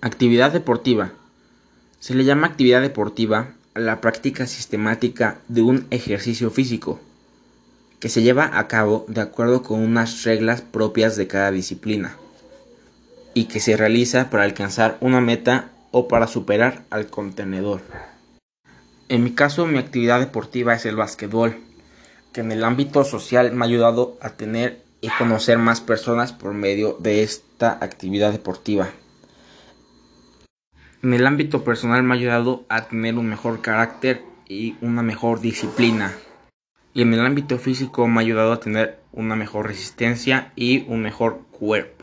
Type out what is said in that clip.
Actividad deportiva. Se le llama actividad deportiva a la práctica sistemática de un ejercicio físico, que se lleva a cabo de acuerdo con unas reglas propias de cada disciplina, y que se realiza para alcanzar una meta o para superar al contenedor. En mi caso, mi actividad deportiva es el básquetbol, que en el ámbito social me ha ayudado a tener y conocer más personas por medio de esta actividad deportiva. En el ámbito personal me ha ayudado a tener un mejor carácter y una mejor disciplina. Y en el ámbito físico me ha ayudado a tener una mejor resistencia y un mejor cuerpo.